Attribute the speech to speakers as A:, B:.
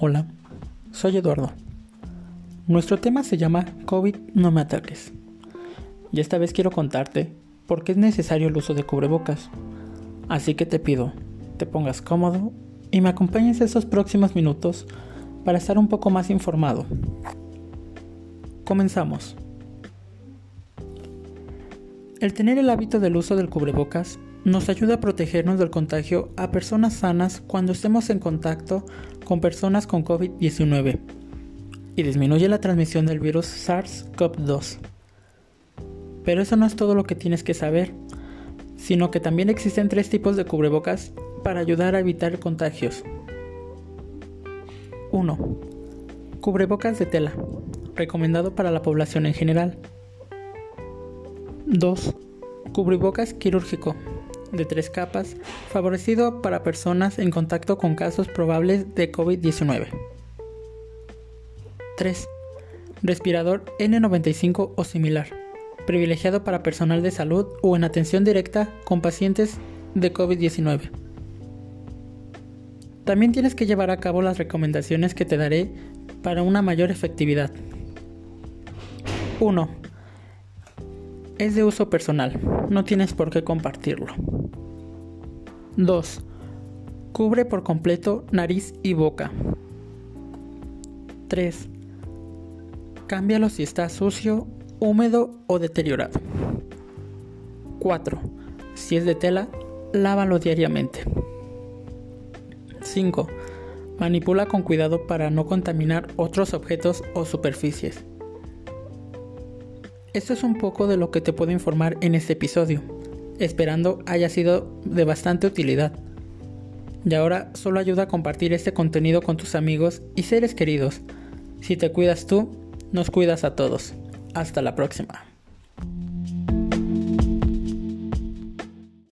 A: Hola, soy Eduardo. Nuestro tema se llama COVID no me ataques. Y esta vez quiero contarte por qué es necesario el uso de cubrebocas. Así que te pido, te pongas cómodo y me acompañes esos próximos minutos para estar un poco más informado. Comenzamos. El tener el hábito del uso del cubrebocas nos ayuda a protegernos del contagio a personas sanas cuando estemos en contacto con personas con COVID-19 y disminuye la transmisión del virus SARS-CoV-2. Pero eso no es todo lo que tienes que saber, sino que también existen tres tipos de cubrebocas para ayudar a evitar contagios. 1. Cubrebocas de tela, recomendado para la población en general. 2. Cubrebocas quirúrgico, de tres capas, favorecido para personas en contacto con casos probables de COVID-19. 3. Respirador N95 o similar, privilegiado para personal de salud o en atención directa con pacientes de COVID-19. También tienes que llevar a cabo las recomendaciones que te daré para una mayor efectividad. 1. Es de uso personal, no tienes por qué compartirlo. 2. Cubre por completo nariz y boca. 3. Cámbialo si está sucio, húmedo o deteriorado. 4. Si es de tela, lávalo diariamente. 5. Manipula con cuidado para no contaminar otros objetos o superficies. Esto es un poco de lo que te puedo informar en este episodio esperando haya sido de bastante utilidad. Y ahora solo ayuda a compartir este contenido con tus amigos y seres queridos. Si te cuidas tú, nos cuidas a todos. Hasta la próxima.